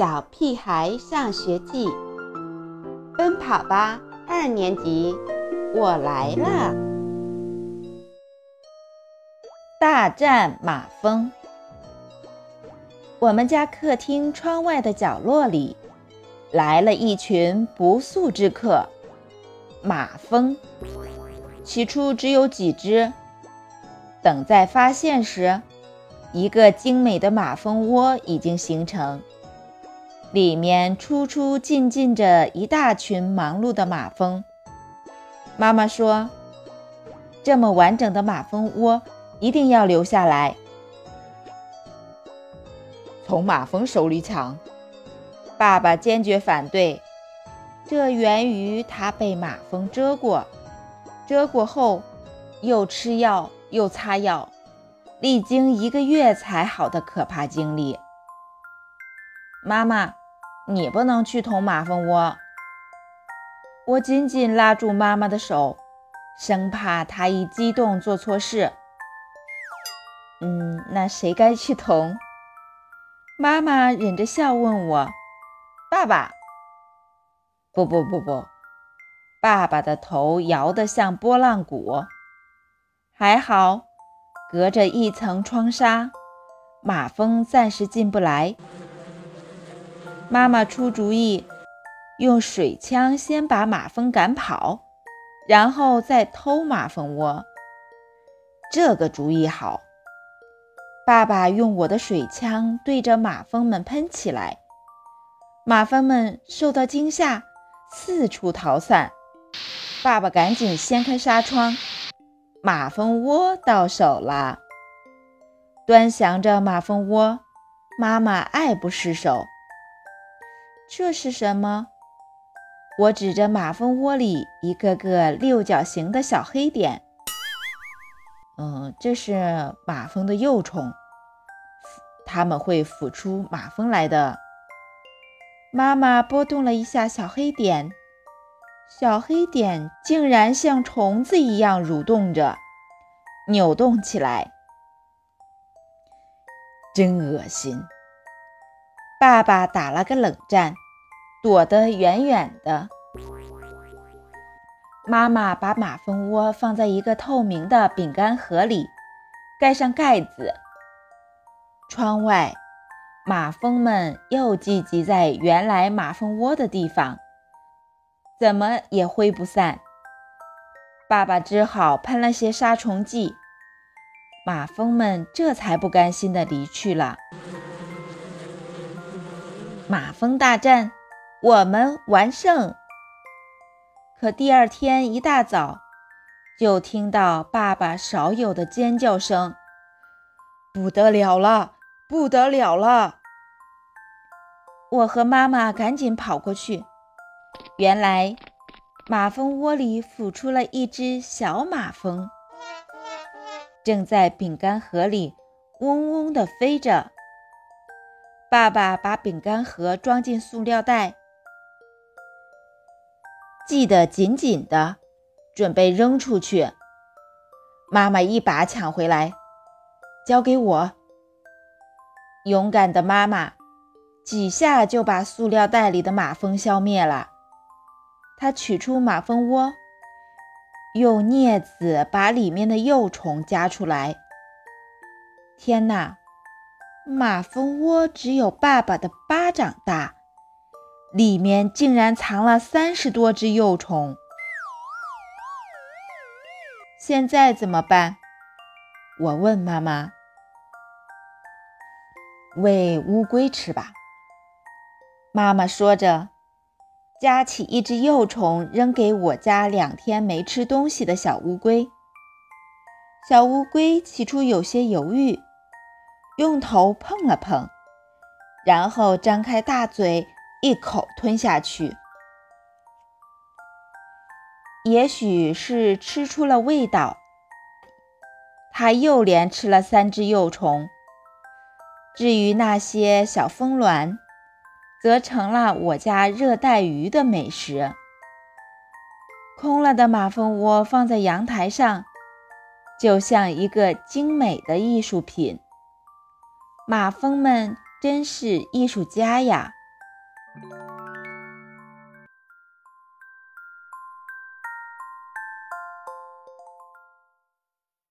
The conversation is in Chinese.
小屁孩上学记》，奔跑吧二年级，我来了！大战马蜂。我们家客厅窗外的角落里，来了一群不速之客——马蜂。起初只有几只，等在发现时，一个精美的马蜂窝已经形成，里面出出进进着一大群忙碌的马蜂。妈妈说：“这么完整的马蜂窝一定要留下来。”从马蜂手里抢，爸爸坚决反对。这源于他被马蜂蛰过，蛰过后又吃药又擦药，历经一个月才好的可怕经历。妈妈，你不能去捅马蜂窝。我紧紧拉住妈妈的手，生怕她一激动做错事。嗯，那谁该去捅？妈妈忍着笑问我：“爸爸？”“不不不不。”爸爸的头摇得像拨浪鼓。还好，隔着一层窗纱，马蜂暂时进不来。妈妈出主意，用水枪先把马蜂赶跑，然后再偷马蜂窝。这个主意好。爸爸用我的水枪对着马蜂们喷起来，马蜂们受到惊吓，四处逃散。爸爸赶紧掀开纱窗，马蜂窝到手了。端详着马蜂窝，妈妈爱不释手。这是什么？我指着马蜂窝里一个个六角形的小黑点。嗯，这是马蜂的幼虫。它们会孵出马蜂来的。妈妈拨动了一下小黑点，小黑点竟然像虫子一样蠕动着，扭动起来，真恶心！爸爸打了个冷战，躲得远远的。妈妈把马蜂窝放在一个透明的饼干盒里，盖上盖子。窗外，马蜂们又聚集在原来马蜂窝的地方，怎么也挥不散。爸爸只好喷了些杀虫剂，马蜂们这才不甘心地离去了。马蜂大战，我们完胜。可第二天一大早，就听到爸爸少有的尖叫声：“不得了了！”不得了了！我和妈妈赶紧跑过去，原来马蜂窝里孵出了一只小马蜂，正在饼干盒里嗡嗡地飞着。爸爸把饼干盒装进塑料袋，系得紧紧的，准备扔出去。妈妈一把抢回来，交给我。勇敢的妈妈几下就把塑料袋里的马蜂消灭了。她取出马蜂窝，用镊子把里面的幼虫夹出来。天哪，马蜂窝只有爸爸的巴掌大，里面竟然藏了三十多只幼虫。现在怎么办？我问妈妈。喂乌龟吃吧，妈妈说着，夹起一只幼虫扔给我家两天没吃东西的小乌龟。小乌龟起初有些犹豫，用头碰了碰，然后张开大嘴一口吞下去。也许是吃出了味道，它又连吃了三只幼虫。至于那些小蜂卵，则成了我家热带鱼的美食。空了的马蜂窝放在阳台上，就像一个精美的艺术品。马蜂们真是艺术家呀！